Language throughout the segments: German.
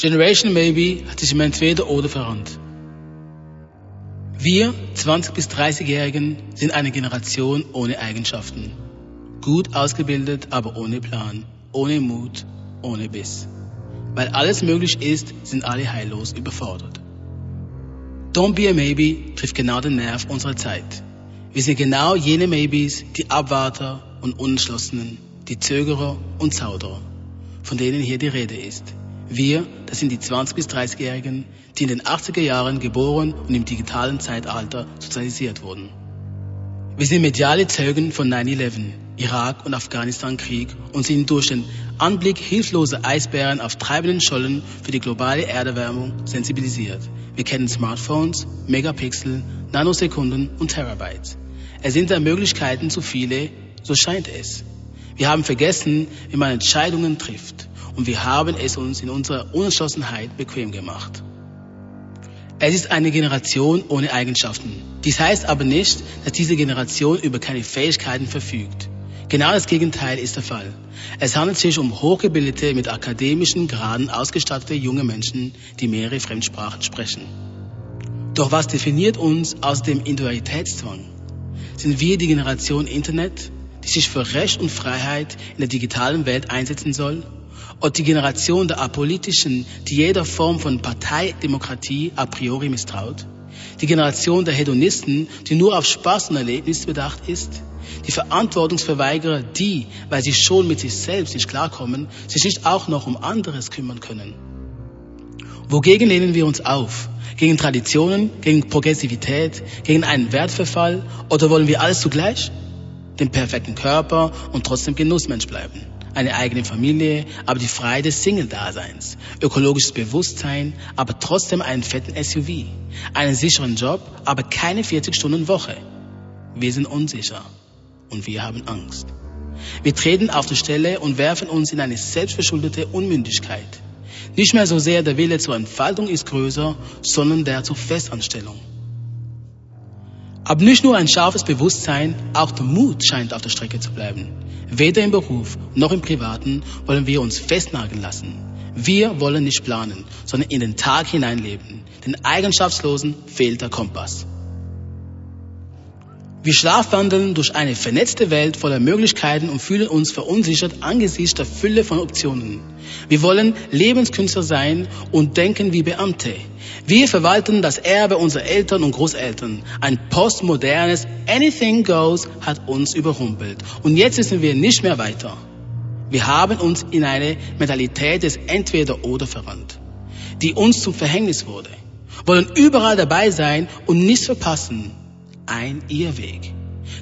Generation Maybe hat sich im Entweder oder verrannt. Wir, 20 bis 30-Jährigen, sind eine Generation ohne Eigenschaften. Gut ausgebildet, aber ohne Plan, ohne Mut, ohne Biss. Weil alles möglich ist, sind alle heillos überfordert. Don't be a Maybe trifft genau den Nerv unserer Zeit. Wir sind genau jene Maybes, die Abwarter und Unentschlossenen, die Zögerer und Zauderer, von denen hier die Rede ist. Wir, das sind die 20- bis 30-Jährigen, die in den 80er Jahren geboren und im digitalen Zeitalter sozialisiert wurden. Wir sind mediale Zeugen von 9-11, Irak- und Afghanistan-Krieg und sind durch den Anblick hilfloser Eisbären auf treibenden Schollen für die globale Erderwärmung sensibilisiert. Wir kennen Smartphones, Megapixel, Nanosekunden und Terabytes. Es sind der Möglichkeiten zu viele, so scheint es. Wir haben vergessen, wie man Entscheidungen trifft und wir haben es uns in unserer Unentschlossenheit bequem gemacht. Es ist eine Generation ohne Eigenschaften. Dies heißt aber nicht, dass diese Generation über keine Fähigkeiten verfügt. Genau das Gegenteil ist der Fall. Es handelt sich um hochgebildete, mit akademischen Graden ausgestattete junge Menschen, die mehrere Fremdsprachen sprechen. Doch was definiert uns aus dem Individualitätszwang? Sind wir die Generation Internet, die sich für Recht und Freiheit in der digitalen Welt einsetzen soll? Oder die Generation der Apolitischen, die jeder Form von Parteidemokratie a priori misstraut? Die Generation der Hedonisten, die nur auf Spaß und Erlebnis bedacht ist? Die Verantwortungsverweigerer, die, weil sie schon mit sich selbst nicht klarkommen, sich nicht auch noch um anderes kümmern können? Wogegen lehnen wir uns auf? Gegen Traditionen, gegen Progressivität, gegen einen Wertverfall? Oder wollen wir alles zugleich? Den perfekten Körper und trotzdem Genussmensch bleiben. Eine eigene Familie, aber die Freiheit des Single-Daseins. Ökologisches Bewusstsein, aber trotzdem einen fetten SUV. Einen sicheren Job, aber keine 40-Stunden-Woche. Wir sind unsicher und wir haben Angst. Wir treten auf die Stelle und werfen uns in eine selbstverschuldete Unmündigkeit. Nicht mehr so sehr der Wille zur Entfaltung ist größer, sondern der zur Festanstellung. Aber nicht nur ein scharfes Bewusstsein, auch der Mut scheint auf der Strecke zu bleiben. Weder im Beruf noch im Privaten wollen wir uns festnageln lassen. Wir wollen nicht planen, sondern in den Tag hineinleben. Den Eigenschaftslosen fehlt der Kompass. Wir schlafwandeln durch eine vernetzte Welt voller Möglichkeiten und fühlen uns verunsichert angesichts der Fülle von Optionen. Wir wollen Lebenskünstler sein und denken wie Beamte. Wir verwalten das Erbe unserer Eltern und Großeltern. Ein postmodernes Anything Goes hat uns überrumpelt. Und jetzt wissen wir nicht mehr weiter. Wir haben uns in eine Mentalität des Entweder-Oder verwandt, die uns zum Verhängnis wurde. Wollen überall dabei sein und nichts verpassen ein Irrweg.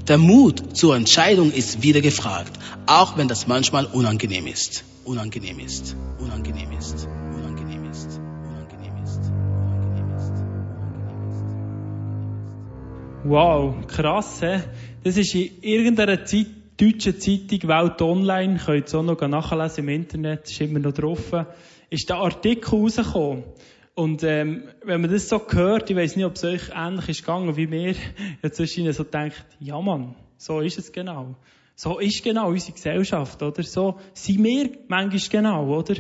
Der Mut zur Entscheidung ist wieder gefragt, auch wenn das manchmal unangenehm ist. Unangenehm ist. Unangenehm ist. Unangenehm ist. Unangenehm ist. Unangenehm ist. Wow, krass, he? Das ist in irgendeiner Zeit, deutschen Zeitung Welt Online, könnt ihr auch noch nachlesen im Internet, ist immer noch drauf, ist der Artikel rausgekommen. Und ähm, wenn man das so hört, ich weiß nicht, ob es euch ähnlich ist gegangen wie mir, jetzt zwischen so denkt, ja Mann, so ist es genau. So ist genau unsere Gesellschaft, oder? So sind wir manchmal genau, oder?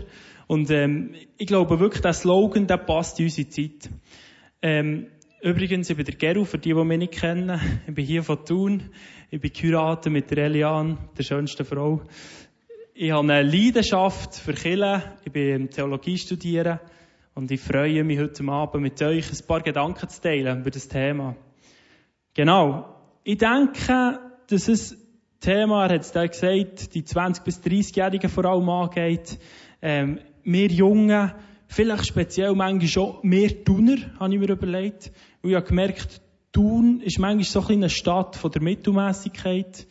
Und ähm, ich glaube wirklich, der Slogan, der passt in unsere Zeit. Ähm, übrigens, ich bin der Geru, für die, die mich nicht kennen. Ich bin hier von Thun. Ich bin geheiratet mit der Eliane, der schönsten Frau. Ich habe eine Leidenschaft für Kirche. Ich bin Theologie studieren. Und ich freue mich heute Abend mit euch ein paar Gedanken zu teilen über das Thema. Genau. Ich denke, dass es Thema, er hat es da gesagt, die 20- bis 30-Jährigen vor allem angeht. Ähm, wir Jungen, vielleicht speziell manchmal schon mehr Thuner, habe ich mir überlegt. Und ich habe gemerkt, Thun ist manchmal so ein bisschen eine Stadt von der Mittelmäßigkeit.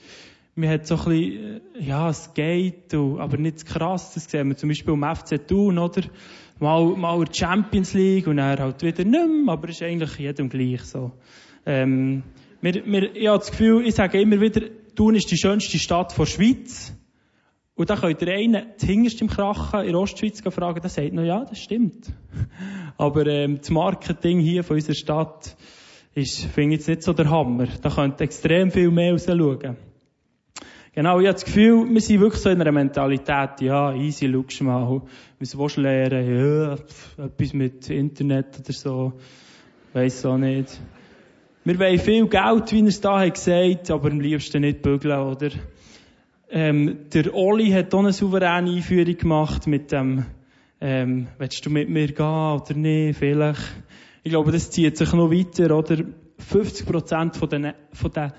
Man hat so ein bisschen, ja, es geht, aber nicht krass. Das sehen wir zum Beispiel am FC Thun, oder? Mal, mal Champions League und dann halt wieder nicht mehr, aber ist eigentlich jedem gleich so. Ähm, wir, wir, ich habe das Gefühl, ich sage immer wieder, Thun ist die schönste Stadt der Schweiz. Und da könnt ihr einen hinterst im Krachen in Ostschweiz fragen, der sagt noch, ja, das stimmt. Aber ähm, das Marketing hier von unserer Stadt ist, finde ich jetzt nicht so der Hammer. Da könnt ihr extrem viel mehr raus schauen. Genau, ich habe das Gefühl, wir sind wirklich so in einer Mentalität, ja, easy, schau mal, was willst du lernen? Ja, etwas mit Internet oder so. Weiss auch nicht. Wir wollen viel Geld, wie er es da hat gesagt, aber am liebsten nicht bügeln, oder? Ähm, der Oli hat auch eine souveräne Einführung gemacht mit dem, ähm, willst du mit mir gehen oder nicht, vielleicht. Ich glaube, das zieht sich noch weiter, oder? 50 von den, von den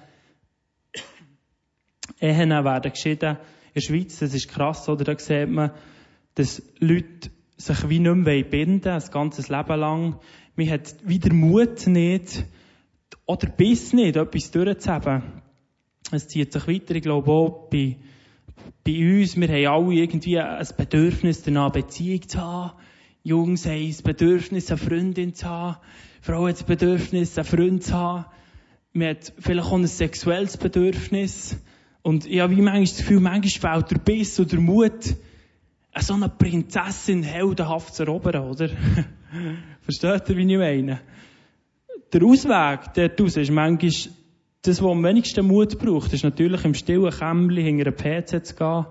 Ehen werden geschieden. In der Schweiz, das ist krass, oder? Da sieht man, dass Leute sich wie nicht mehr binden ein ganzes Leben lang. Man hat wieder Mut nicht, oder Biss nicht, etwas durchzuhaben. Es zieht sich weiter, ich glaube auch bei, bei uns, wir haben alle irgendwie ein Bedürfnis danach, Beziehung zu haben. Jungs haben das Bedürfnis, eine Freundin zu haben. Frau hat das Bedürfnis, einen Freund zu haben. Man hat vielleicht auch ein sexuelles Bedürfnis. Und ich habe manchmal das Gefühl, manchmal fehlt der Biss oder der Mut, so eine Prinzessin heldenhaft zu erobern, oder? Versteht ihr, wie ich meine? Der Ausweg daraus ist manchmal das, was am wenigsten Mut braucht, ist natürlich im stillen Kämmerchen hinter einem PC zu gehen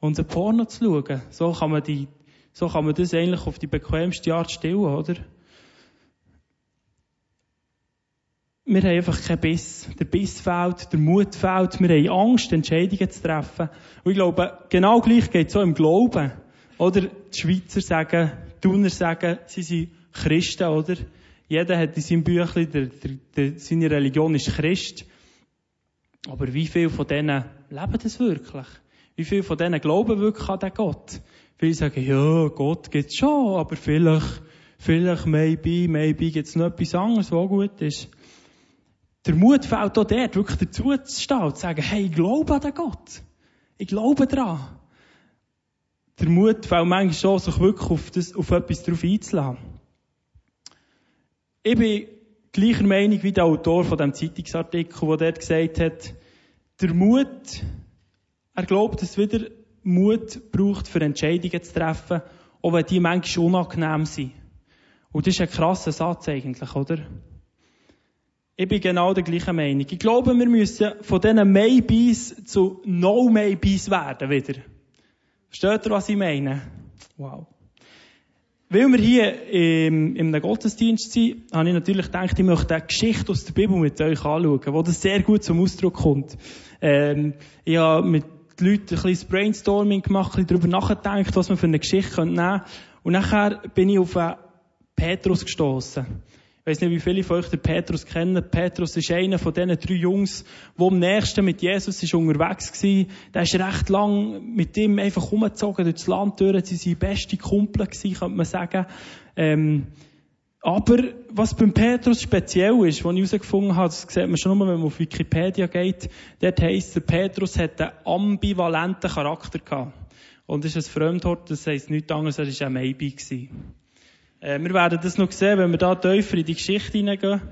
und ein Porno zu schauen. So kann man die, so kann man das eigentlich auf die bequemste Art stillen, oder? Wir haben einfach keinen Biss. Der Biss fehlt, der Mut fehlt, wir haben Angst, Entscheidungen zu treffen. Und ich glaube, genau gleich geht es auch im Glauben. Oder die Schweizer sagen, die Thuner sagen, sie sind Christen, oder? Jeder hat in seinem Büchlein, der, der, der, seine Religion ist Christ. Aber wie viel von denen leben das wirklich? Wie viel von denen glauben wirklich an den Gott? Viele sagen, ja, Gott gibt's schon, aber vielleicht, vielleicht, maybe, maybe gibt's noch etwas anderes, was gut ist. Der Mut fällt auch dort, wirklich dazu zu stehen und zu sagen, hey, ich glaube an den Gott. Ich glaube daran. Der Mut fällt manchmal schon, sich wirklich auf, das, auf etwas drauf einzulassen. Ich bin gleicher Meinung wie der Autor von dem Zeitungsartikel, der dort gesagt hat, der Mut, er glaubt, dass es wieder Mut braucht, für Entscheidungen zu treffen, auch wenn die manchmal unangenehm sind. Und das ist ein krasser Satz eigentlich, oder? Ich bin genau der gleichen Meinung. Ich glaube, wir müssen von diesen Maybes zu No-Maybes werden wieder. Versteht ihr, was ich meine? Wow. Weil wir hier im, im Gottesdienst sind, habe ich natürlich gedacht, ich möchte eine Geschichte aus der Bibel mit euch anschauen, wo das sehr gut zum Ausdruck kommt. Ähm, ich habe mit den Leuten ein bisschen Brainstorming gemacht, ein bisschen darüber nachgedacht, was man für eine Geschichte nehmen könnte. Und nachher bin ich auf Petrus gestoßen. Ich weiß nicht, wie viele von euch den Petrus kennen. Petrus ist einer von diesen drei Jungs, der am nächsten mit Jesus ist unterwegs war. Der ist recht lang mit ihm einfach umgezogen durch das Land durch. Sie waren beste Kumpel gewesen, könnte man sagen. Ähm, aber was beim Petrus speziell ist, was ich herausgefunden habe, das sieht man schon nur, wenn man auf Wikipedia geht, dort heisst, der Petrus hat einen ambivalenten Charakter gehabt. Und das ist ein Fremdwort, das heisst nichts anderes, er war ein Maybe gewesen. Äh, wir werden das noch sehen, wenn wir da tiefer in die Geschichte hineingehen.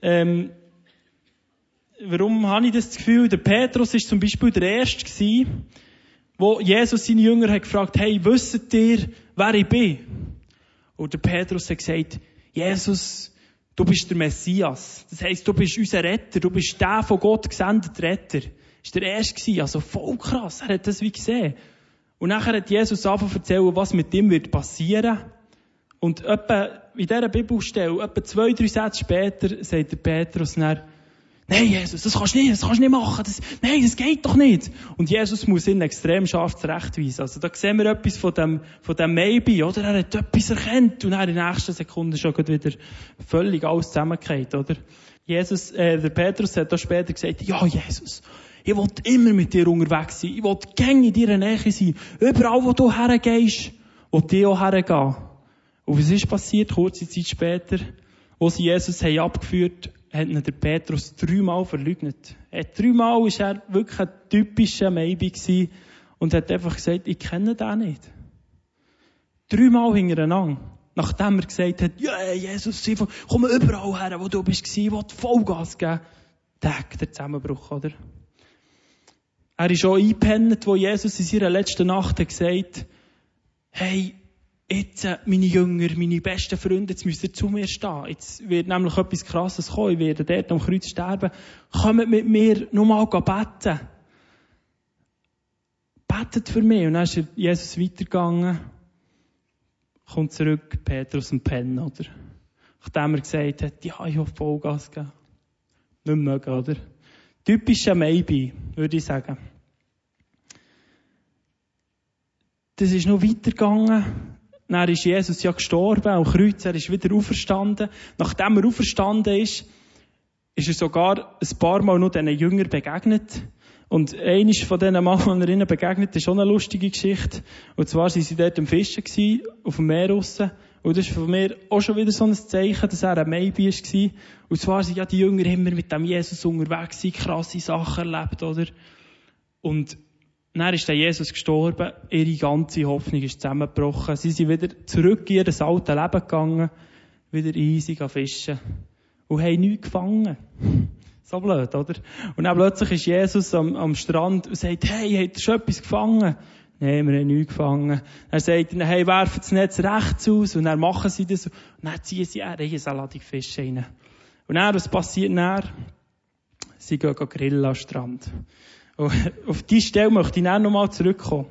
Ähm, warum habe ich das Gefühl? Der Petrus ist zum Beispiel der Erste gewesen, wo Jesus seine Jünger hat gefragt, hey, wisst ihr, wer ich bin? Und der Petrus hat gesagt, Jesus, du bist der Messias. Das heisst, du bist unser Retter, du bist der von Gott gesendete Retter. War der Erste gewesen, also voll krass, er hat das wie gesehen. Und nachher hat Jesus angefangen zu erzählen, was mit ihm wird passieren. Und etwa in dieser Bibelstelle, etwa zwei, drei Sätze später, sagt der Petrus dann, Nein, Jesus, das kannst du nicht, das kannst du nicht machen. Das, nein, das geht doch nicht. Und Jesus muss ihn extrem scharf zurechtweisen. Also da sehen wir etwas von dem, von dem Maybe, oder? Er hat etwas erkannt und dann in der nächsten Sekunde schon wieder völlig alles zusammengekehrt, oder? Jesus, äh, der Petrus hat da später gesagt, ja, Jesus, ich will immer mit dir unterwegs sein. Ich will gängig in deiner Nähe sein. Überall, wo du hergehst, will ich auch hergehen. Und was ist passiert, kurze Zeit später? Wo sie Jesus haben abgeführt hat ihn der Petrus dreimal verleugnet. Er, dreimal war er wirklich ein typischer Maybe gewesen und hat einfach gesagt, ich kenne den nicht. Dreimal hintereinander. Nachdem er gesagt hat, ja, yeah, Jesus, komm überall her, wo du bist, ich will Vollgas geben. Tag, der Zusammenbruch, oder? Er ist auch eingepennt, wo Jesus in seiner letzten Nacht hat gesagt, hey, jetzt, äh, meine Jünger, meine besten Freunde, jetzt müsst ihr zu mir stehen. Jetzt wird nämlich etwas Krasses kommen. Ich werde dort am Kreuz sterben. Kommt mit mir nochmal beten. betet für mich. Und dann ist Jesus weitergegangen, kommt zurück, Petrus und Pen, oder? Nachdem er gesagt hat, ja, ich habe Vollgas gegeben. Nicht mögen, oder? Typischer Maybe, würde ich sagen. Das ist noch weitergegangen. Dann ist Jesus ja gestorben, am Kreuz, er ist wieder auferstanden. Nachdem er auferstanden ist, ist er sogar ein paar Mal noch diesen Jüngern begegnet. Und eines von diesen Mal, die er ihnen begegnet, ist schon eine lustige Geschichte. Und zwar waren sie dort am Fischen gewesen, auf dem Meer draussen. Und das ist von mir auch schon wieder so ein Zeichen, dass er ein Maybe war. Und zwar sind ja die Jünger immer mit dem Jesus unterwegs krasse Sachen erlebt, oder? Und dann ist der Jesus gestorben, ihre ganze Hoffnung ist zusammengebrochen. Sie sind wieder zurück in ihr altes Leben gegangen, wieder easy fischen. Und haben nichts gefangen. So blöd, oder? Und dann plötzlich ist Jesus am, am Strand und sagt, hey, habt ihr schon etwas gefangen? Nein, wir haben nichts gefangen. Er sagt ihnen, hey, werfen das Netz rechts aus. Und dann machen sie das. Und dann ziehen sie eine Riesenladung Fische rein. Und dann, was passiert dann? Sie gehen grillen am Strand. Auf diese Stelle möchte ich dann nochmal zurückkommen.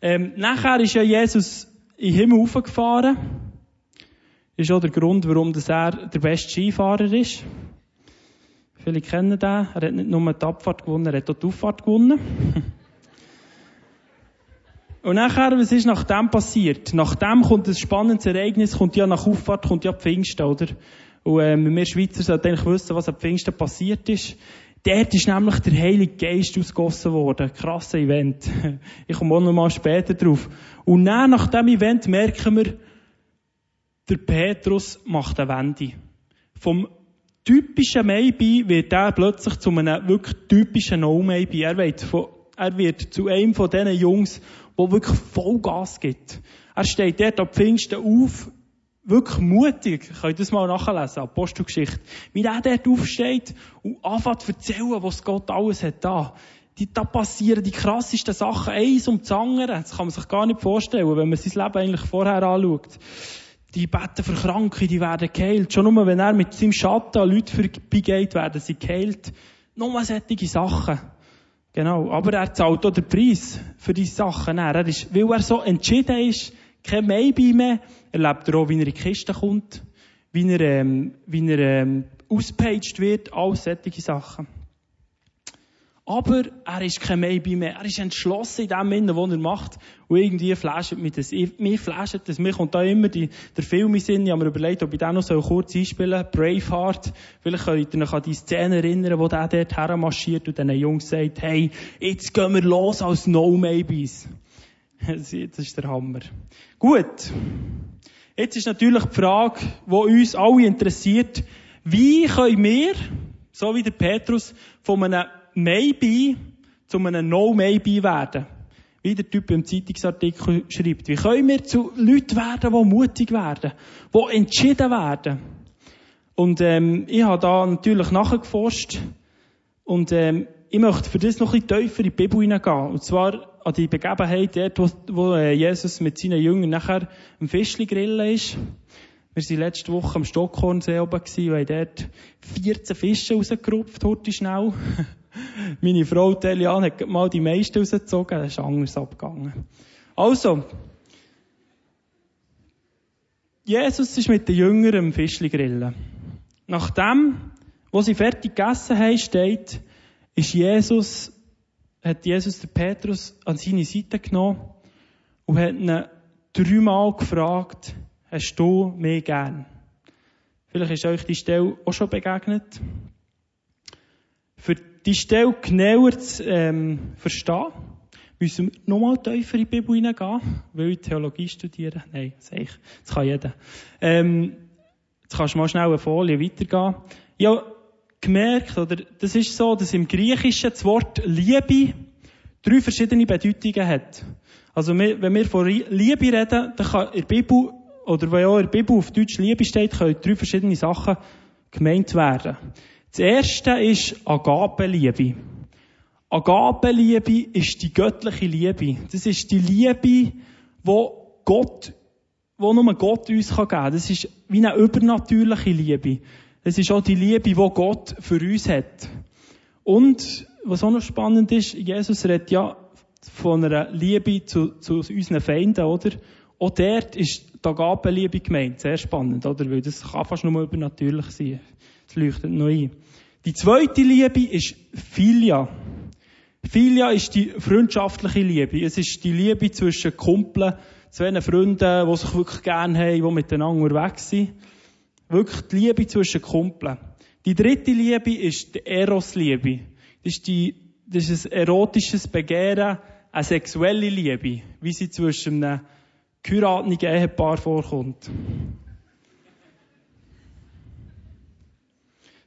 Ähm, nachher ist ja Jesus in den Himmel hochgefahren. Das ist auch der Grund, warum er der beste Skifahrer ist. Viele kennen den. Er hat nicht nur die Abfahrt gewonnen, er hat auch die Auffahrt gewonnen. Und nachher, was ist nach dem passiert? Nach dem kommt ein spannendes Ereignis, kommt ja nach Auffahrt, kommt ja Pfingsten, oder? Und ähm, wir Schweizer sollten eigentlich wissen, was am Pfingsten passiert ist. Dort ist nämlich der Heilige Geist ausgossen worden. Krasses Event. Ich komme auch noch mal später drauf. Und dann, nach dem Event merken wir, der Petrus macht eine Wende. Vom typischen Maybe wird er plötzlich zu einem wirklich typischen No-Maybe. Er wird, er wird zu einem von diesen Jungs, der wirklich Vollgas gibt. Er steht dort am Pfingsten auf, wirklich mutig, ich kann das mal nachlesen, Apostelgeschichte, wie er dort aufsteht und anfängt zu erzählen, was Gott alles hat da. Die, da passieren die krassesten Sachen, eins um das andere. Das kann man sich gar nicht vorstellen, wenn man sein Leben eigentlich vorher anschaut. Die beten für Kranke, die werden geheilt. Schon nur, wenn er mit seinem Schatten an Leute vorbeigeht, werden sie geheilt. Nur solche Sachen. Genau. Aber er zahlt auch den Preis für diese Sachen. Er ist, weil er so entschieden ist, kein Maybe mehr, erlebt er auch, wie er in die Kiste kommt, wie er, ähm, wie er ähm, auspaged wird, all solche Sachen. Aber er ist kein Maybe mehr. Er ist entschlossen in dem Sinne, was er macht. Und irgendwie flasht mich das. Mir flasht das. Mir kommt da immer die, der Film in Sinn. Ich habe mir überlegt, ob ich den noch so kurz einspielen soll. Braveheart. Vielleicht könnt ihr euch an die Szene erinnern, wo der dort hermarschiert und den Jungs sagt, hey, jetzt gehen wir los als No-Maybes. Das ist der Hammer. Gut. Jetzt ist natürlich die Frage, die uns alle interessiert. Wie können wir, so wie der Petrus, von einem Maybe zu einem No-Maybe werden. Wie der Typ im Zeitungsartikel schreibt. Wie können wir zu Leuten werden, die mutig werden, die entschieden werden? Und ähm, ich habe da natürlich nachgeforscht und ähm, ich möchte für das noch ein bisschen tiefer in die Bibel hineingehen. Und zwar an die Begebenheit dort, wo, wo äh, Jesus mit seinen Jüngern nachher am Fischli grillen ist. Wir waren letzte Woche am Stockhornsee oben und haben dort 14 Fische rausgerupft, heute schnell. Meine Frau Telian hat mal die meisten rausgezogen, das ist anders abgegangen. Also, Jesus ist mit den Jüngern am Fischli grillen. Nachdem, wo sie fertig gegessen haben, steht, ist Jesus, hat Jesus den Petrus an seine Seite genommen und hat ihn dreimal gefragt, hast du mehr gern? Vielleicht ist euch die Stelle auch schon begegnet. Für die Stelle genauer zu ähm, verstehen, müssen wir nochmal tiefer in die Bibel hineingehen, weil ich Theologie studiere. Nein, das, ich, das kann jeder. Ähm, jetzt kannst du mal schnell eine Folie weitergehen. Ja, gemerkt, oder, das ist so, dass im Griechischen das Wort Liebe drei verschiedene Bedeutungen hat. Also, wenn wir von Liebe reden, dann kann in der Bibel, oder wenn auch in der Bibel auf Deutsch Liebe steht, können drei verschiedene Sachen gemeint werden. Das erste ist Agapeliebe. Agapeliebe ist die göttliche Liebe. Das ist die Liebe, wo Gott, wo nur Gott uns geben kann. Das ist wie eine übernatürliche Liebe. Das ist auch die Liebe, die Gott für uns hat. Und, was auch noch spannend ist, Jesus redet ja von einer Liebe zu, zu unseren Feinden, oder? Auch dort ist die Agape-Liebe gemeint. Sehr spannend, oder? Weil das kann fast nur übernatürlich sein. Das leuchtet noch ein. Die zweite Liebe ist Filia. Filia ist die freundschaftliche Liebe. Es ist die Liebe zwischen Kumpeln, zwei Freunden, die sich wirklich gerne haben, die miteinander unterwegs sind. Wirklich die Liebe zwischen Kumpeln. Die dritte Liebe ist die Eros-Liebe. Das ist, die, das ist ein erotisches Begehren, eine sexuelle Liebe, wie sie zwischen einem geheirateten Ehepaar vorkommt.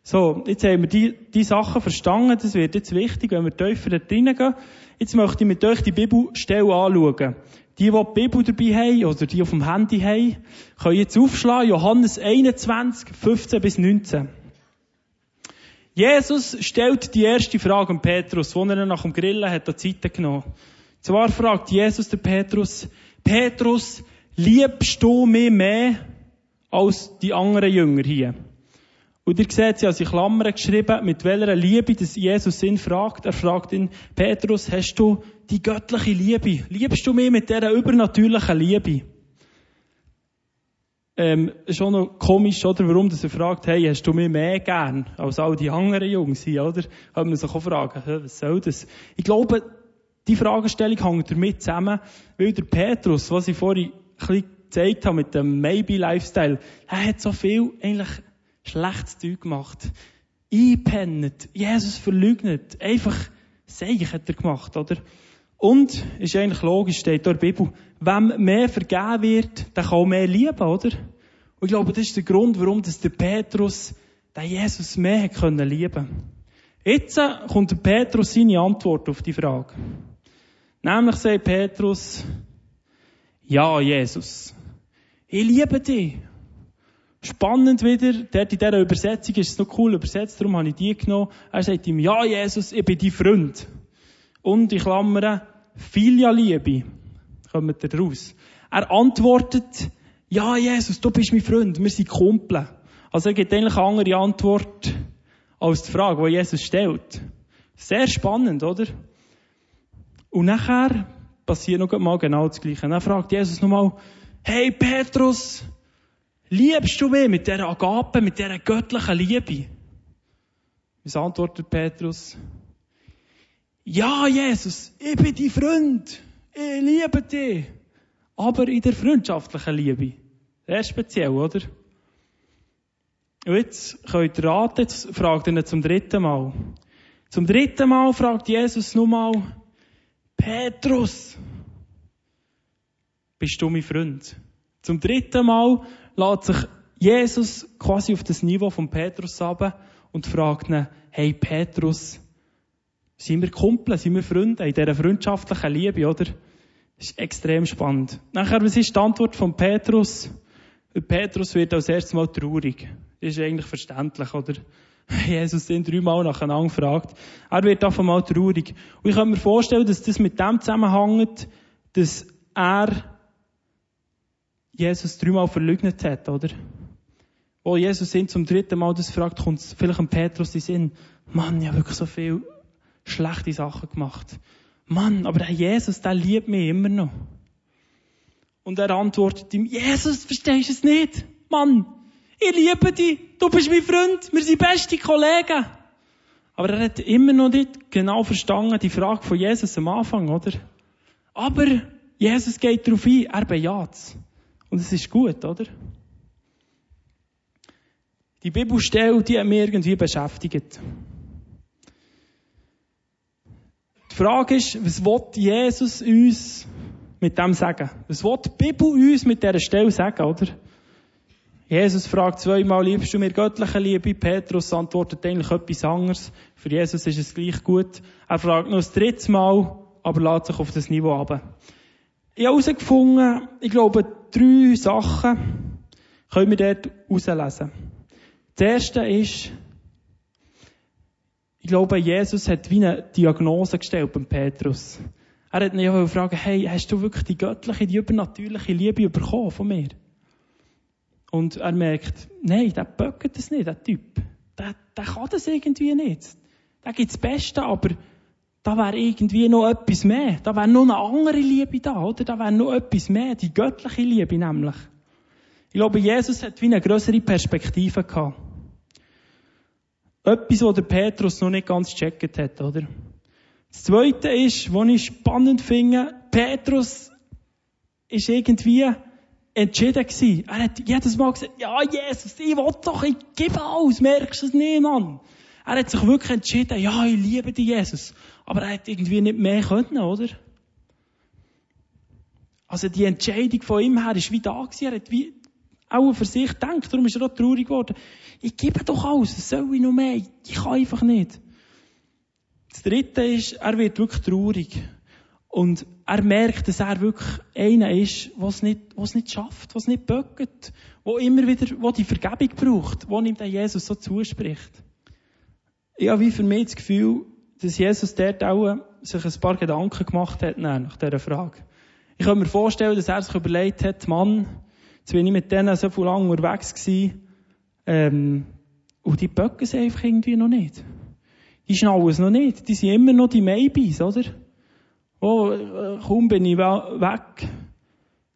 So, jetzt haben wir die, die Sachen verstanden. Das wird jetzt wichtig, wenn wir tiefer da reingehen. Jetzt möchte ich mit euch die Bibelstelle anschauen. Die, die die Bibel dabei haben, oder die auf dem Handy haben, können jetzt aufschlagen. Johannes 21, 15 bis 19. Jesus stellt die erste Frage an Petrus, wo er nach dem Grillen hat an Zeit genommen. Zwar fragt Jesus der Petrus, Petrus, liebst du mich mehr als die anderen Jünger hier? Und ihr seht, sie hat in Klammern geschrieben, mit welcher Liebe das Jesus ihn fragt. Er fragt ihn, Petrus, hast du die göttliche Liebe? Liebst du mich mit dieser übernatürlichen Liebe? Ähm, auch noch komisch, oder? Warum dass er fragt, hey, hast du mich mehr gern als all die anderen Jungs hier, oder? Hat man sich auch fragen, was soll das? Ich glaube, die Fragestellung hängt damit zusammen, weil der Petrus, was ich vorhin ein bisschen gezeigt habe mit dem Maybe-Lifestyle, er hat so viel eigentlich schlechtes Zeug gemacht. Einpennet, Jesus verleugnet, einfach Seich hat er gemacht, oder? Und, ist eigentlich logisch, steht dort in der Bibel, wem mehr vergeben wird, der kann auch mehr lieben, oder? Und ich glaube, das ist der Grund, warum das der Petrus den Jesus mehr hat können lieben. Jetzt kommt der Petrus seine Antwort auf die Frage. Nämlich sagt Petrus, ja, Jesus, ich liebe dich. Spannend wieder, dort in dieser Übersetzung ist es noch cool übersetzt, darum habe ich die genommen. Er sagt ihm, ja, Jesus, ich bin dein Freund. Und ich klammere, Filialiebe. Kommt da raus. Er antwortet, ja, Jesus, du bist mein Freund, wir sind Kumpel. Also er gibt eigentlich eine andere Antwort als die Frage, die Jesus stellt. Sehr spannend, oder? Und nachher passiert noch mal genau das Gleiche. Dann fragt Jesus nochmal, hey Petrus, liebst du mich mit dieser Agape, mit dieser göttlichen Liebe? Was antwortet Petrus? Ja, Jesus, ich bin dein Freund. Ich liebe dich. Aber in der freundschaftlichen Liebe. Sehr speziell, oder? Und jetzt könnt ihr raten, jetzt fragt ihn zum dritten Mal. Zum dritten Mal fragt Jesus nochmal, Petrus, bist du mein Freund? Zum dritten Mal lädt sich Jesus quasi auf das Niveau von Petrus ab und fragt ihn, hey Petrus, sind wir Kumpel, sind wir Freunde in dieser freundschaftlichen Liebe, oder? Das ist extrem spannend. Nachher, was ist die Antwort von Petrus? Petrus wird als erstes Mal traurig. Das ist eigentlich verständlich, oder? Jesus den dreimal nacheinander gefragt. Er wird auf einmal traurig. Und ich kann mir vorstellen, dass das mit dem zusammenhängt, dass er Jesus dreimal verleugnet hat, oder? Wo Jesus ihn zum dritten Mal das fragt, kommt vielleicht ein Petrus in Sinn. Mann, ich habe wirklich so viel schlechte Sachen gemacht. Mann, aber der Jesus, der liebt mich immer noch. Und er antwortet ihm, Jesus, verstehst du es nicht? Mann, ich liebe dich, du bist mein Freund, wir sind beste Kollegen. Aber er hat immer noch nicht genau verstanden, die Frage von Jesus am Anfang, oder? Aber Jesus geht darauf ein, er bejaht Und es ist gut, oder? Die Bibelstelle, die hat mich irgendwie beschäftigt. Die Frage ist, was will Jesus uns mit dem sagen? Was will die Bibel uns mit dieser Stelle sagen, oder? Jesus fragt zweimal, liebst du mir göttliche Liebe? Petrus antwortet eigentlich etwas anderes. Für Jesus ist es gleich gut. Er fragt noch das dritte Mal, aber lädt sich auf das Niveau ab. Ich habe herausgefunden, ich glaube, drei Sachen können wir dort herauslesen. Das erste ist, ich glaube, Jesus hat wie eine Diagnose gestellt beim Petrus. Er hat ihn ja gefragt, hey, hast du wirklich die göttliche, die übernatürliche Liebe bekommen von mir? Und er merkt, nein, der böckt das nicht, der Typ. Der, der kann das irgendwie nicht. Der gibt das Beste, aber da wäre irgendwie noch etwas mehr. Da wäre noch eine andere Liebe da, oder? Da wäre noch etwas mehr. Die göttliche Liebe nämlich. Ich glaube, Jesus hat wie eine größere Perspektive gehabt. Etwas, was der Petrus noch nicht ganz gecheckt hat, oder? Das Zweite ist, was ich spannend finde, Petrus ist irgendwie entschieden gewesen. Er hat jedes Mal gesagt, ja, Jesus, ich will doch, ich gebe alles, merkst du es nicht, Mann? Er hat sich wirklich entschieden, ja, ich liebe dich, Jesus. Aber er hat irgendwie nicht mehr können, oder? Also die Entscheidung von ihm her ist wie da gewesen. Er hat wie auch für sich gedacht, darum ist er auch traurig geworden. Ich gebe doch alles, was soll ich noch mehr? Ich kann einfach nicht. Das dritte ist, er wird wirklich traurig. Und er merkt, dass er wirklich einer ist, was nicht, was nicht schafft, was nicht böckt, wo immer wieder, wo die Vergebung braucht, wo ihm der Jesus so zuspricht. Ich habe wie für mich das Gefühl, dass Jesus dort auch sich ein paar Gedanken gemacht hat nach dieser Frage. Ich kann mir vorstellen, dass er sich überlegt hat, Mann, jetzt bin ich mit denen so viel lang unterwegs gewesen, ähm, und die böcken es einfach irgendwie noch nicht. Die schnallen es noch nicht. Die sind immer noch die Maybes, oder? Oh, äh, kaum bin ich weg,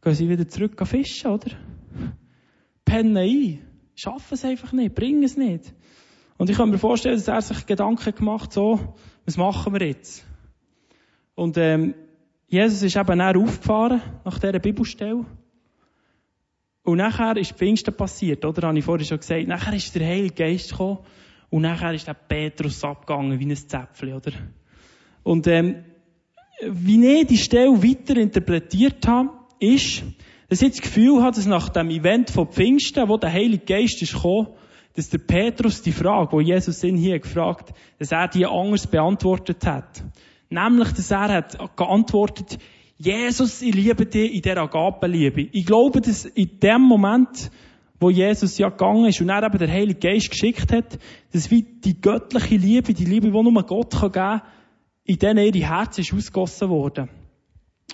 gehen sie wieder zurück fischen, oder? Pennen ein. Schaffen es einfach nicht, bringen es nicht. Und ich kann mir vorstellen, dass er sich Gedanken gemacht so, was machen wir jetzt? Und ähm, Jesus ist eben dann aufgefahren nach dieser Bibelstelle. Und nachher ist Pfingsten passiert, oder? Habe ich vorhin schon gesagt. Nachher ist der Heilige Geist gekommen und nachher ist der Petrus abgegangen wie ein Zäpfchen, oder? Und ähm, wie ich die Stelle weiter interpretiert habe, ist, dass ich das Gefühl habe, dass nach dem Event von Pfingsten, wo der Heilige Geist ist gekommen, dass der Petrus die Frage, wo Jesus ihn hier gefragt, dass er die anders beantwortet hat. Nämlich, dass er hat geantwortet, Jesus, ich liebe dich in dieser Agapenliebe. Ich glaube, dass in dem Moment, wo Jesus ja gegangen ist und er eben der Heilige Geist geschickt hat, dass wie die göttliche Liebe, die Liebe, die nur Gott geben kann, in denen ihre Herz ist ausgossen worden.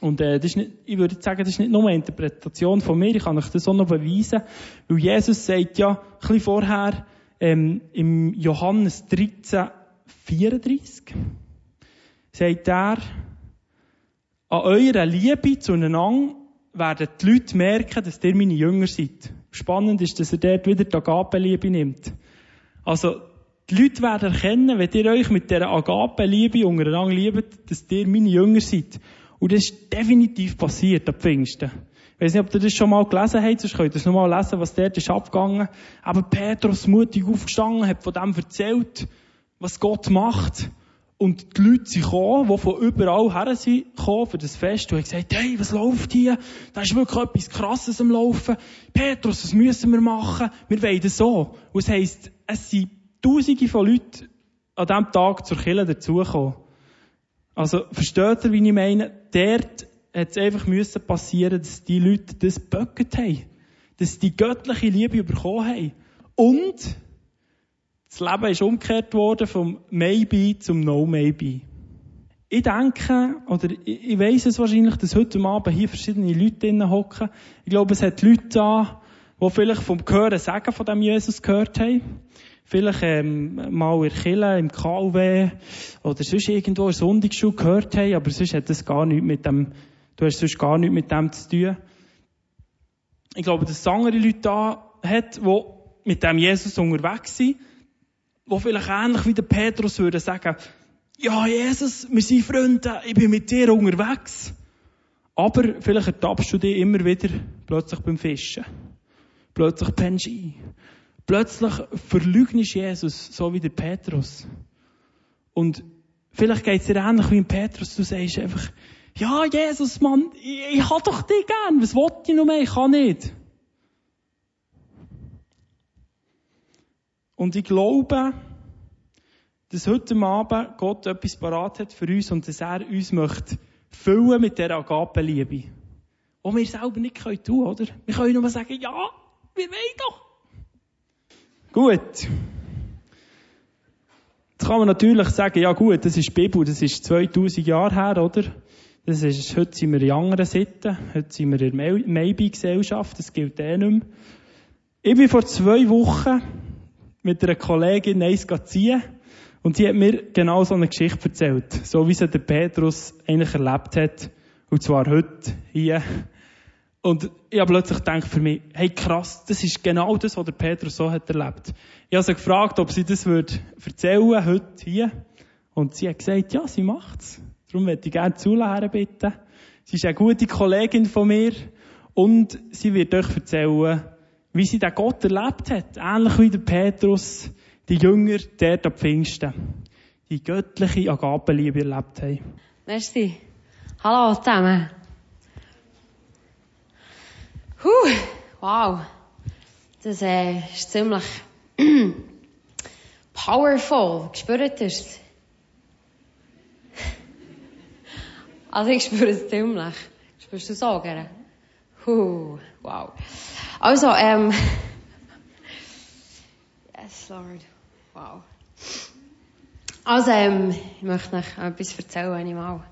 Und äh, das ist nicht, ich würde sagen, das ist nicht nur eine Interpretation von mir, ich kann euch das auch noch beweisen, weil Jesus sagt ja, ein bisschen vorher, ähm, im Johannes 13, 34, sagt er, an eurer Liebe zueinander werden die Leute merken, dass ihr meine Jünger seid. Spannend ist, dass er dort wieder die Agapenliebe nimmt. Also, die Leute werden erkennen, wenn ihr euch mit dieser Agapenliebe untereinander liebt, dass ihr meine Jünger seid. Und das ist definitiv passiert am Pfingsten. Ich weiß nicht, ob ihr das schon mal gelesen habt, sonst könnt ihr es nochmal lesen, was dort ist abgegangen. Aber Petrus mutig aufgestanden, hat von dem erzählt, was Gott macht. Und die Leute sind gekommen, die von überall her sind gekommen für das Fest und haben gesagt, hey, was läuft hier? Da ist wirklich etwas Krasses am Laufen. Petrus, was müssen wir machen? Wir wollen das so. Und es heisst, es sind Tausende von Leuten an diesem Tag zur Kirche dazugekommen. Also, versteht ihr, wie ich meine? Dort hat es einfach müssen passieren, dass die Leute das böcket haben. Dass die göttliche Liebe bekommen haben. Und das Leben ist umgekehrt worden vom Maybe zum No Maybe. Ich denke, oder ich, ich weiss es wahrscheinlich, dass heute Abend hier verschiedene Leute drinnen hocken. Ich glaube, es hat Leute da, die vielleicht vom Hören sagen von dem Jesus gehört haben vielleicht ähm, mal in Kirche, im KW oder sonst irgendwo in Sonntagsschule gehört haben, aber sonst hat das gar nichts mit dem, du hast sonst gar nichts mit dem zu tun. Ich glaube, dass es andere Leute da hat, die mit dem Jesus unterwegs sind, die vielleicht ähnlich wie der Petrus würden sagen, ja, Jesus, wir sind Freunde, ich bin mit dir unterwegs. Aber vielleicht ertappst du dich immer wieder plötzlich beim Fischen. Plötzlich pennst du ein. Plötzlich verleugnest Jesus, so wie der Petrus. Und vielleicht geht es dir ähnlich wie im Petrus. Du sagst einfach, ja, Jesus, Mann, ich, ich hab doch dich gern. Was wollt ich noch mehr? Ich kann nicht. Und ich glaube, dass heute Abend Gott etwas parat hat für uns und dass er uns möchte füllen mit dieser Agapenliebe. Und wir selber nicht tun können, oder? Wir können nur sagen, ja, wir wollen doch. Gut. Jetzt kann man natürlich sagen, ja gut, das ist die Bibel, das ist 2000 Jahre her, oder? Das ist, heute sind wir in anderen Sitten, heute sind wir in der Maybe-Gesellschaft, das gilt eh nicht mehr. Ich bin vor zwei Wochen mit einer Kollegin eins ziehen Und sie hat mir genau so eine Geschichte erzählt, so wie sie der Petrus eigentlich erlebt hat, und zwar heute, hier. Und ich habe plötzlich gedacht für mich, hey krass, das ist genau das, was der Petrus so hat erlebt. Ich habe sie gefragt, ob sie das würde erzählen, heute, hier. Und sie hat gesagt, ja, sie macht's. Darum möchte ich gerne zuhören, bitte. Sie ist eine gute Kollegin von mir. Und sie wird euch erzählen, wie sie den Gott erlebt hat. Ähnlich wie der Petrus die Jünger dort am Pfingsten die göttliche Agapenliebe erlebt haben. Merci. Hallo zusammen. Huh, wow. Das äh, ist ziemlich powerful. Gespürt es? Also ich spüre es ziemlich. Spürst du es auch, gerne? Huh, wow. Also, ähm, yes, Lord. Wow. Also, ähm, ich möchte euch etwas erzählen, wenn ich mal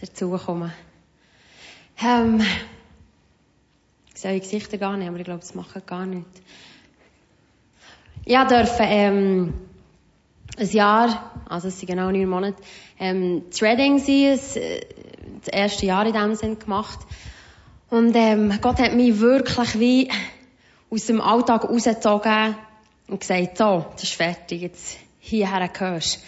dazu komme. Ähm, ich sehe die Gesichter gar nicht, aber ich glaube, das macht gar nicht. Ja, dürfen, ähm, ein Jahr, also es sind genau neun Monate, ähm, Trading sein, das, äh, das erste Jahr in dem Sinn gemacht. Und, ähm, Gott hat mich wirklich wie aus dem Alltag rausgezogen, und gesagt, so, das ist fertig, jetzt hierher gehörst.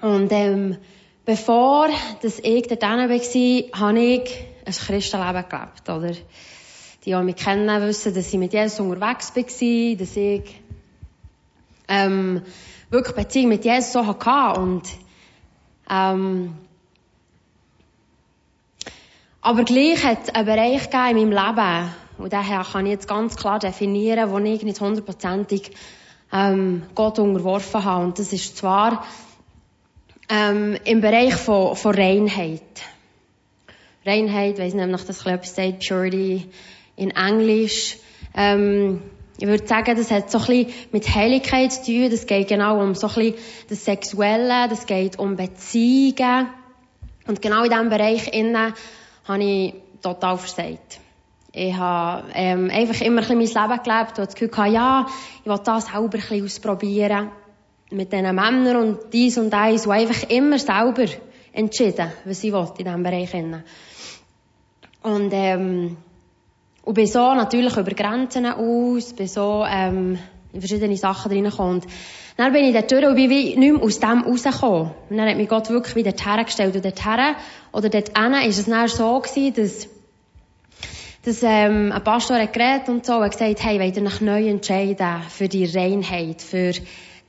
Und ähm, bevor dass ich dort war, habe ich ein Christenleben gelebt, oder? Die, die mich kennen, wissen, dass ich mit Jesus unterwegs war, dass ich ähm, wirklich Beziehung mit Jesus so hatte und ähm, aber gleich hat es einen Bereich gegeben in meinem Leben, und daher kann ich jetzt ganz klar definieren, wo ich nicht hundertprozentig ähm, Gott unterworfen habe. Und das ist zwar ähm, im Bereich von, von Reinheit. Reinheit, weiss nicht, ob das etwas sagt, Purity in Englisch. Ähm, ich würde sagen, das hat so ein bisschen mit Heiligkeit zu tun. Das geht genau um so ein das Sexuelle, das geht um Beziehungen. Und genau in diesem Bereich innen habe ich total versagt. Ich habe ähm, einfach immer ein bisschen mein Leben gelebt und das Gefühl gehabt, ja, ich will das selber ein bisschen ausprobieren. Mit diesen Männern und dies und eins, die einfach immer selber entschieden, was ich in diesem Bereich. Und, ähm, und bin so natürlich über Grenzen aus, bin so ähm, in verschiedene Sachen reingekommen. Dann bin ich dort durch und bin wie nicht mehr aus dem rausgekommen. Und dann hat mich Gott wirklich wieder hergestellt. Und dort her, oder dort hin, ist es dann so gewesen, dass dass ähm, ein Pastor hat geredet und so und gesagt, hey, wollt ihr euch neu entscheiden für die Reinheit, für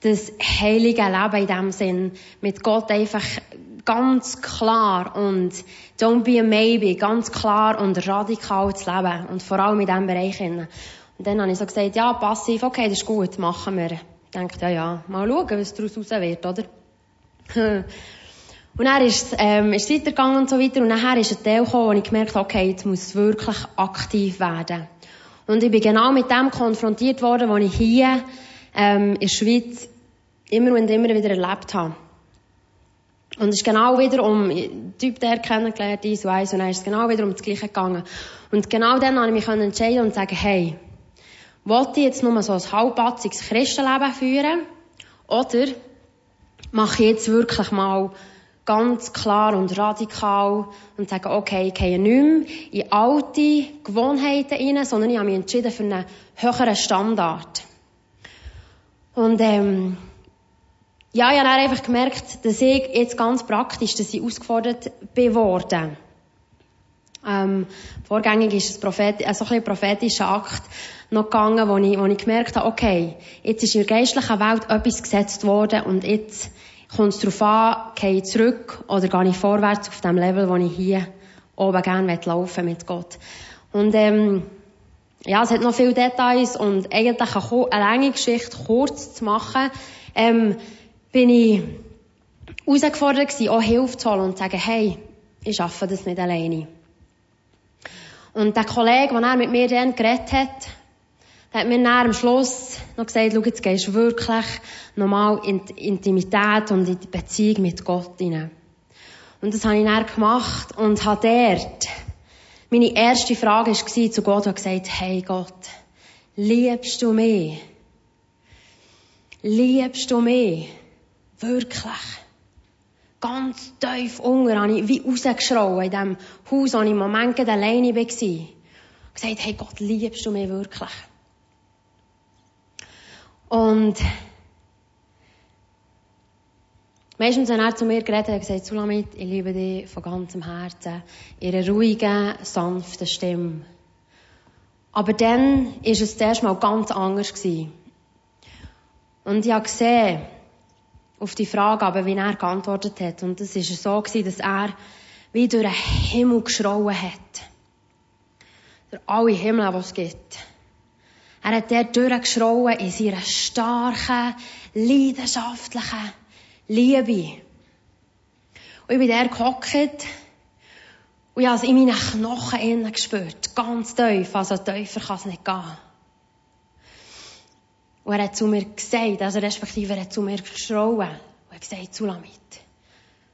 das heilige Leben in dem Sinn, mit Gott einfach ganz klar und don't be a maybe, ganz klar und radikal zu leben und vor allem in diesem Bereich. Und dann habe ich so gesagt, ja, passiv, okay, das ist gut, machen wir. Ich dachte, ja, ja, mal schauen, was daraus raus wird, oder? Und dann ist, ähm, ist weitergegangen und so weiter. Und nachher ist ein Teil gekommen, wo ich gemerkt habe, okay, jetzt muss wirklich aktiv werden. Und ich bin genau mit dem konfrontiert worden, was ich hier, ähm, in der Schweiz immer und immer wieder erlebt habe. Und es ist genau wieder um den Typ, der kennengelernt, ist, weiss, und dann ist es genau wieder um das Gleiche gegangen. Und genau dann habe ich mich entscheiden und sagen, hey, wollte ich jetzt nur so ein halbpatziges Christenleben führen? Oder mache ich jetzt wirklich mal ganz klar und radikal und sagen, okay, ich gehe nicht mehr in alte Gewohnheiten rein, sondern ich habe mich entschieden für einen höheren Standard. Und ähm, ja, ich habe einfach gemerkt, dass ich jetzt ganz praktisch, dass ich ausgefordert bin worden. Ähm, vorgängig ist es Prophet, also ein, ein prophetischer Akt noch gegangen, wo ich, wo ich gemerkt habe, okay, jetzt ist in der geistlichen Welt etwas gesetzt worden und jetzt kommt es darauf an, gehe ich zurück oder gehe ich vorwärts auf dem Level, wo ich hier oben gerne laufen mit Gott. Und ähm, ja, es hat noch viele Details und eigentlich eine, eine lange Geschichte kurz zu machen, ähm, bin ich herausgefordert gewesen, auch Hilfe zu holen und zu sagen, hey, ich schaffe das nicht alleine. Und der Kollege, der mit mir dann geredet hat, der hat mir dann am Schluss noch gesagt, schau, jetzt gehst du wirklich nochmal in die Intimität und in die Beziehung mit Gott hinein. Und das habe ich dann gemacht und habe dort, meine erste Frage war zu Gott, und gesagt, hey Gott, liebst du mich? Liebst du mich? Wirklich. Ganz tief unten habe ich wie rausgeschrauen in dem Haus, wo ich im Moment alleine war. Und gesagt, hey Gott, liebst du mich wirklich? Und meistens, wenn er zu mir geredet hat, gesagt, Sulamit, ich liebe dich von ganzem Herzen. Ihre ruhige, sanfte Stimme. Aber dann war es zuerst mal ganz anders. Und ich habe gesehen, auf die Frage, aber wie er geantwortet hat. Und es war so, gewesen, dass er wie durch den Himmel geschrauen hat. Durch alle Himmel, die es gibt. Er hat dort durchgeschrauen in seiner starken, leidenschaftlichen Liebe. Und ich bin der gehockt und ich habe es in meinen Knochen innen gespürt. Ganz tief, also tiefer kann es nicht gehen. Und er hat zu mir gesagt, also respektive er hat zu mir geschrauen und hat gesagt, Sulamit,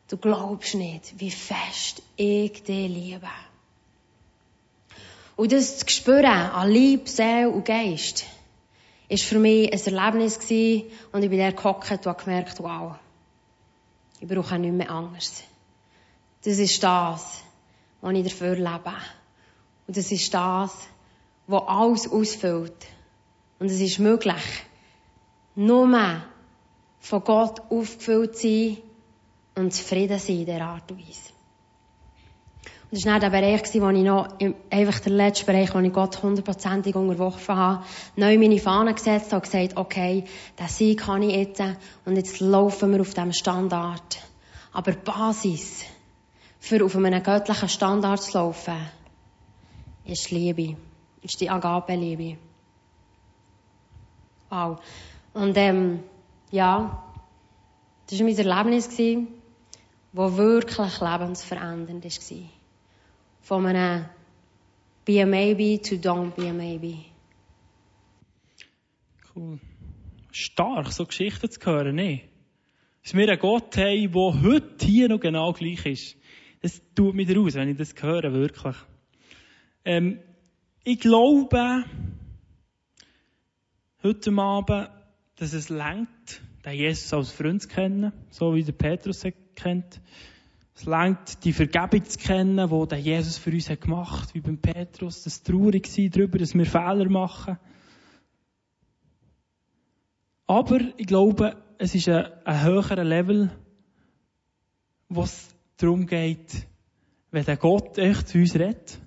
du glaubst nicht, wie fest ich dich liebe. Und das zu spüren an Lieb, Seele und Geist, ist für mich ein Erlebnis gewesen und ich bin der gehockt und gemerkt, wow, ich brauche auch nicht mehr Angst. Das ist das, was ich dafür lebe. Und das ist das, was alles ausfüllt. Und es ist möglich, nur von Gott aufgefüllt zu sein und zufrieden sein in dieser Art und Weise. Und das war dann der Bereich, wo ich noch, einfach der letzte Bereich, wo ich Gott hundertprozentig unterworfen habe, neu meine Fahnen gesetzt habe und gesagt, okay, den Sieg kann ich jetzt, und jetzt laufen wir auf diesem Standard. Aber die Basis, für auf einem göttlichen Standard zu laufen, ist Liebe. Ist die Agape-Liebe. Wow. Und, ähm, ja, das war mein Erlebnis, das wirklich lebensverändernd war. Von einem Be a Maybe to Don't Be a Maybe. Cool. Stark, so Geschichten zu hören, ne? Dass wir einen Gott haben, der heute hier noch genau gleich ist. Das tut mich raus, wenn ich das höre, wirklich. Ähm, ich glaube, heute Abend, dass es längt, den Jesus als Freund zu kennen, so wie der Petrus kennt. Es längt, die Vergebung zu kennen, die der Jesus für uns hat gemacht, wie beim Petrus. Das traurig sein darüber, dass wir Fehler machen. Aber ich glaube, es ist ein, ein höherer Level, wo es darum geht, wenn der Gott echt zu uns redet.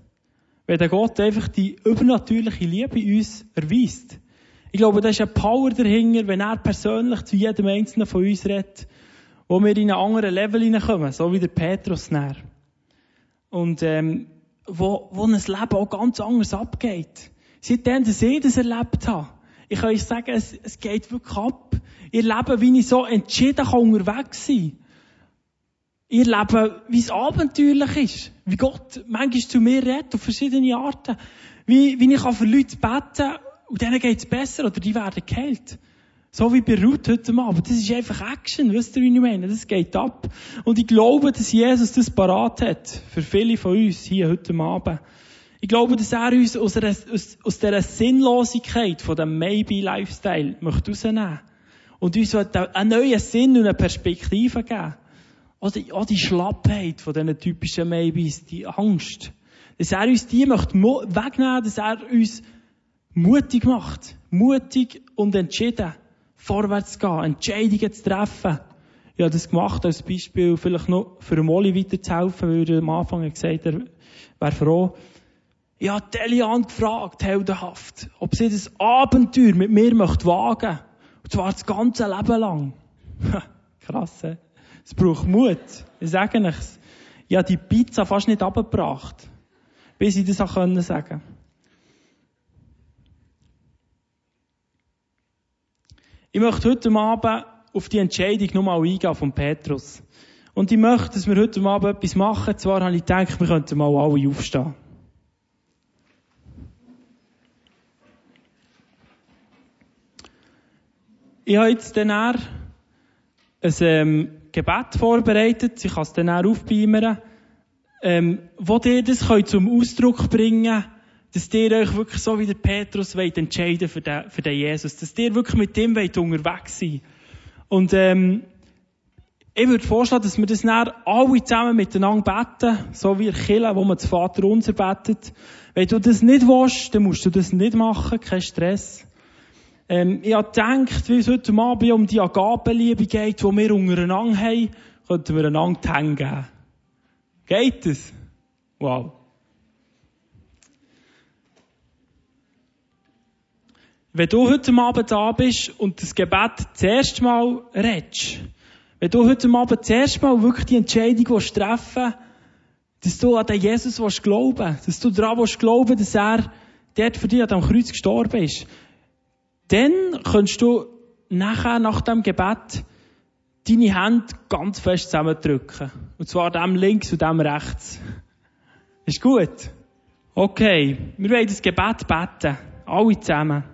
Wenn der Gott einfach die übernatürliche Liebe uns erweist. Ich glaube, da ist eine Power dahinter, wenn er persönlich zu jedem Einzelnen von uns redet, wo wir in einen anderen Level hineinkommen, so wie der Petrus näher. Und, ähm, wo, wo ein Leben auch ganz anders abgeht. Seitdem, dass ich das erlebt habe, ich kann euch sagen, es, es geht wirklich ab. Ihr Leben, wie ich so entschieden kann unterwegs sein Ihr Leben, wie es abenteuerlich ist. Wie Gott manchmal zu mir redet, auf verschiedene Arten. Wie, wie ich für Leute beten und denen geht's besser oder die werden geheilt. So wie bei Ruth heute Abend. Das ist einfach Action. Wisst ihr, wie ich meine? Das geht ab. Und ich glaube, dass Jesus das parat hat. Für viele von uns hier heute Abend. Ich glaube, dass er uns aus, einer, aus, aus dieser Sinnlosigkeit von dem Maybe-Lifestyle möchte rausnehmen. Und uns einen neuen Sinn und eine Perspektive geben. Auch die, auch die Schlappheit von diesen typischen Maybes, die Angst. Dass er uns die möchte wegnehmen, dass er uns mutig macht. Mutig und entschieden. Vorwärts gehen, Entscheidungen zu treffen. Ich habe das gemacht als Beispiel, vielleicht noch für Molly weiterzuhelfen, weil er am Anfang gesagt hat, er wäre froh. Ich habe Delian gefragt, heldenhaft, ob sie das Abenteuer mit mir möchte wagen. Und zwar das ganze Leben lang. Krass, he? Es braucht Mut. Ich sage euch, ich habe die Pizza fast nicht abgebracht, bis ich das auch sagen konnte. Ich möchte heute Abend auf die Entscheidung nochmal eingehen von Petrus. Und ich möchte, dass wir heute Abend etwas machen. Zwar habe ich gedacht, wir könnten mal alle aufstehen. Ich habe jetzt dann ein ähm, Gebet vorbereitet. Ich kann es dann aufbeimern. Ähm, wo ihr das könnt zum Ausdruck bringen dass ihr euch wirklich so wie der Petrus wollt entscheiden für den, für den Jesus. Dass ihr wirklich mit dem wollt unterwegs sein Und ähm, Ich würde vorschlagen, dass wir das dann alle zusammen miteinander beten, so wie Kille, wo man das Vater unser betet. Wenn du das nicht willst, dann musst du das nicht machen, kein Stress. Ähm, ich habe gedacht, wie es heute Abend um die Agapenliebe geht, die wir untereinander haben, könnten wir einander die Hände geben. Geht es? Wow. Wenn du heute Abend da bist und das Gebet das erste Mal redest, wenn du heute Abend das erste Mal wirklich die Entscheidung willst treffen dass du an den Jesus willst dass du daran willst glauben, dass er dort für dich an dem Kreuz gestorben ist, dann kannst du nachher, nach dem Gebet, deine Hände ganz fest zusammendrücken. Und zwar dem links und dem rechts. Ist gut? Okay. Wir wollen das Gebet beten. Alle zusammen.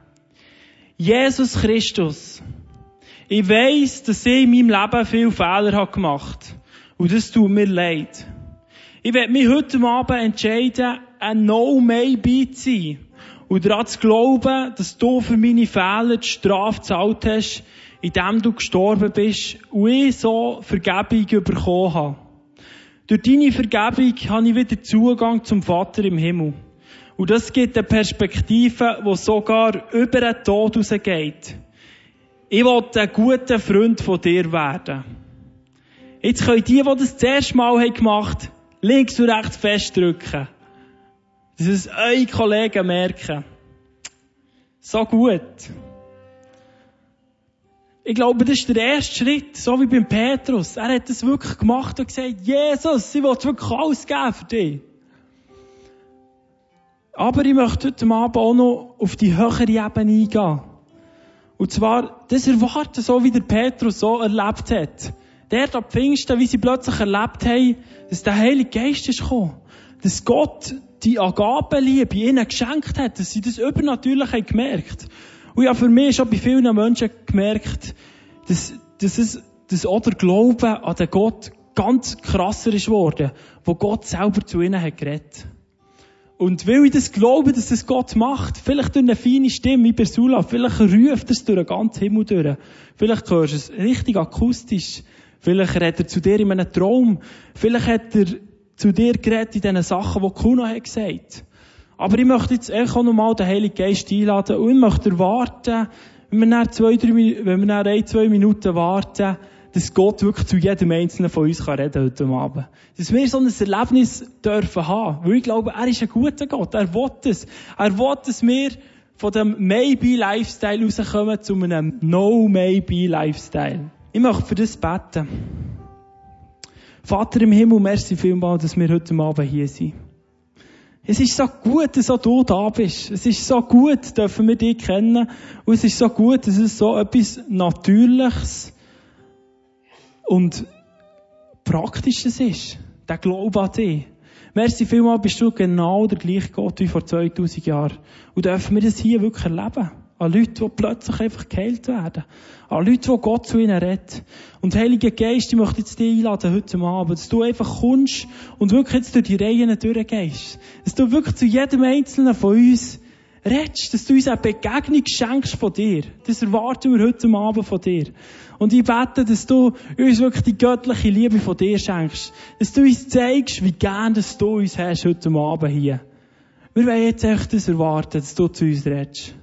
Jesus Christus, ich weiss, dass ich in meinem Leben viele Fehler habe gemacht Und das tut mir leid. Ich werde mich heute Abend entscheiden, ein No-Maybe zu sein. Und daran zu glauben, dass du für meine Fehler die Strafe gezahlt hast, indem du gestorben bist und ich so Vergebung bekommen habe. Durch deine Vergebung habe ich wieder Zugang zum Vater im Himmel. Und das gibt eine Perspektive, die sogar über den Tod rausgeht. Ich will ein guter Freund von dir werden. Jetzt können die, die das das erste Mal gemacht haben, links und rechts festdrücken. Dass es eure Kollegen merken. So gut. Ich glaube, das ist der erste Schritt, so wie beim Petrus. Er hat das wirklich gemacht und gesagt, Jesus, ich will wirklich alles geben für dich. Aber ich möchte heute Abend auch noch auf die höhere Ebene eingehen. Und zwar das erwarten, so wie der Petrus so erlebt hat. Der ab Pfingsten, wie sie plötzlich erlebt haben, dass der Heilige Geist ist gekommen. Dass Gott die Agapenliebe ihnen geschenkt hat, dass sie das übernatürlich haben gemerkt. Und ja, für mich schon bei vielen Menschen gemerkt, dass, dass es, dass auch der Glaube an den Gott ganz krasser ist worden, wo Gott selber zu ihnen hat geredet. Und weil ich das glaube, dass das Gott macht, vielleicht durch eine feine Stimme wie bei Sula, vielleicht ruft es durch den ganzen Himmel durch. Vielleicht hörst du es richtig akustisch. Vielleicht redet er zu dir in einem Traum. Vielleicht hat er zu dir geredet in diesen Sachen, die Kuno hat gesagt. Aber ich möchte jetzt echt auch nochmal den Heiligen Geist einladen und ich möchte erwarten, wenn wir nach zwei, drei, wenn wir nach ein, zwei Minuten warten, dass Gott wirklich zu jedem Einzelnen von uns kann reden heute Abend. Dass wir so ein Erlebnis dürfen haben. Weil ich glaube, er ist ein guter Gott. Er will es. Er will, dass wir von dem Maybe-Lifestyle rauskommen zu einem No-Maybe-Lifestyle. Ich möchte für das beten. Vater im Himmel, merci vielmals, dass wir heute Abend hier sind. Es ist so gut, dass du da bist. Es ist so gut, dürfen wir dich kennen. Und es ist so gut, dass es so etwas Natürliches und Praktisches ist. Der Glaube an dich. Merci vielmals, bist du genau der gleiche Gott wie vor 2000 Jahren. Und dürfen wir das hier wirklich erleben. An Leute, die plötzlich einfach geheilt werden. An Leute, die Gott zu ihnen redet. Und Heiliger Geist, ich möchte jetzt dich einladen heute Abend, dass du einfach kommst und wirklich jetzt durch die Reihen durchgehst. Dass du wirklich zu jedem Einzelnen von uns redest, dass du uns eine Begegnung schenkst von dir. Das erwarten wir heute Abend von dir. Und ich bete, dass du uns wirklich die göttliche Liebe von dir schenkst. Dass du uns zeigst, wie gern du uns hast heute Abend hier. Wir wollen jetzt echt das erwarten, dass du zu uns redest.